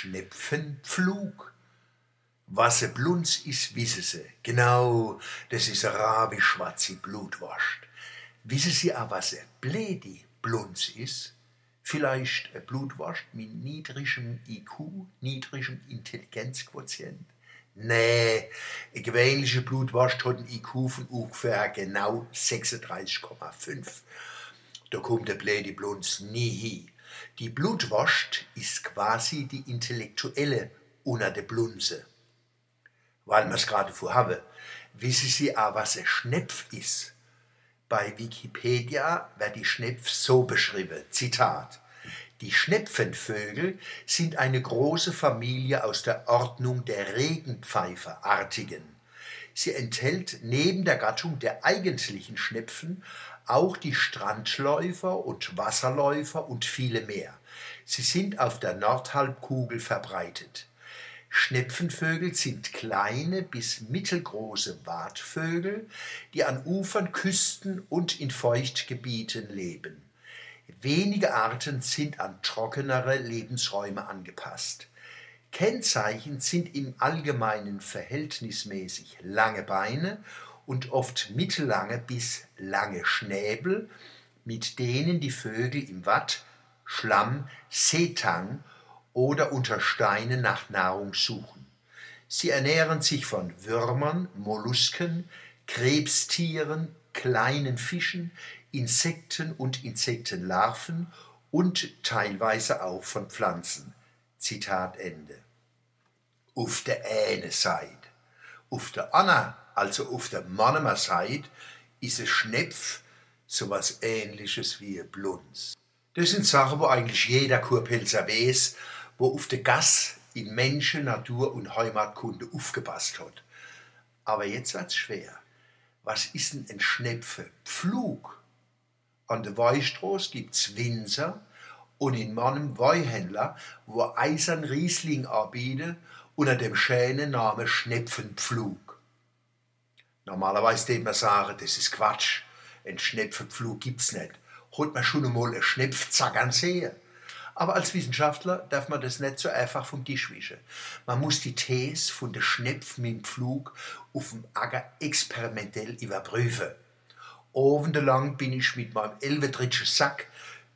Schnepfenpflug. Was ein Blunz ist, wissen Sie. Genau, das ist ein rabi schwarze Blutwurst. Wissen Sie auch, was ein Blädi Blunz ist? Vielleicht ein Blutwurst mit niedrigem IQ, niedrigem Intelligenzquotient? Nee, eine gewöhnliche Blutwurst hat ein IQ von ungefähr genau 36,5. Da kommt der Blädi Blunz nie hin. Die Blutwurst ist quasi die intellektuelle unter der Blunze. Weil wir es gerade vorhaben, wissen Sie auch, was ein Schnepf ist? Bei Wikipedia wird die Schnepf so beschrieben, Zitat. Die Schnepfenvögel sind eine große Familie aus der Ordnung der Regenpfeiferartigen. Sie enthält neben der Gattung der eigentlichen Schnepfen auch die Strandläufer und Wasserläufer und viele mehr. Sie sind auf der Nordhalbkugel verbreitet. Schnepfenvögel sind kleine bis mittelgroße Watvögel, die an Ufern, Küsten und in Feuchtgebieten leben. Wenige Arten sind an trockenere Lebensräume angepasst. Kennzeichen sind im Allgemeinen verhältnismäßig lange Beine und oft mittellange bis lange Schnäbel, mit denen die Vögel im Watt, Schlamm, Seetang oder unter Steinen nach Nahrung suchen. Sie ernähren sich von Würmern, Mollusken, Krebstieren, kleinen Fischen, Insekten und Insektenlarven und teilweise auch von Pflanzen. Zitat Ende. Auf der eine Seite. Auf der anderen also auf der Mannemer Seite, ist ein Schnepf sowas ähnliches wie ein Blunz. Das sind Sachen, wo eigentlich jeder Kurpelzer weiß, wo auf der Gas in Menschen, Natur und Heimatkunde aufgepasst hat. Aber jetzt wird's schwer. Was ist denn ein Schnepfe? Pflug. An der Weichstraße gibt's Winzer und in meinem Weihhändler, wo Eisern Riesling anbieten, unter dem schönen Namen Schnepfenpflug. Normalerweise würde man sagen, das ist Quatsch. Ein Schnepfenpflug gibt's nicht. Holt man schon einmal einen Schnepfzackern sehen. Aber als Wissenschaftler darf man das nicht so einfach vom Tisch wischen. Man muss die These von der Schnepf mit dem Pflug auf dem Acker experimentell überprüfen. Obenlang bin ich mit meinem elvetritschen Sack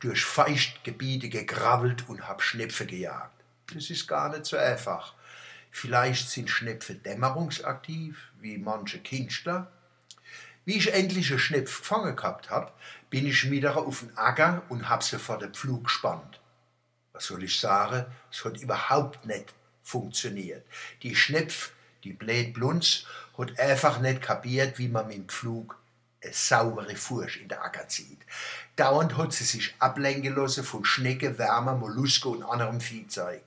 durch Feuchtgebiete gegravelt und hab Schnepfe gejagt. Das ist gar nicht so einfach. Vielleicht sind Schnepfe dämmerungsaktiv, wie manche Künstler. Wie ich endlich einen Schnepf gefangen gehabt hab, bin ich wieder auf den Acker und hab sie vor den Pflug gespannt. Was soll ich sagen? Es hat überhaupt nicht funktioniert. Die Schnepf, die blöd Blunz, hat einfach nicht kapiert, wie man mit dem Pflug saubere Furcht in Acker zieht. Dauernd hat sie sich ablenken lassen von Schnecke, Wärmer, Molluske und anderem Viehzeug.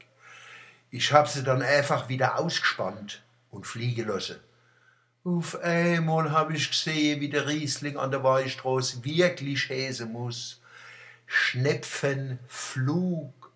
Ich hab sie dann einfach wieder ausgespannt und fliegen lassen. Auf einmal hab ich gesehen, wie der Riesling an der Weichstraße wirklich häsen muss. Schnepfen, Flug.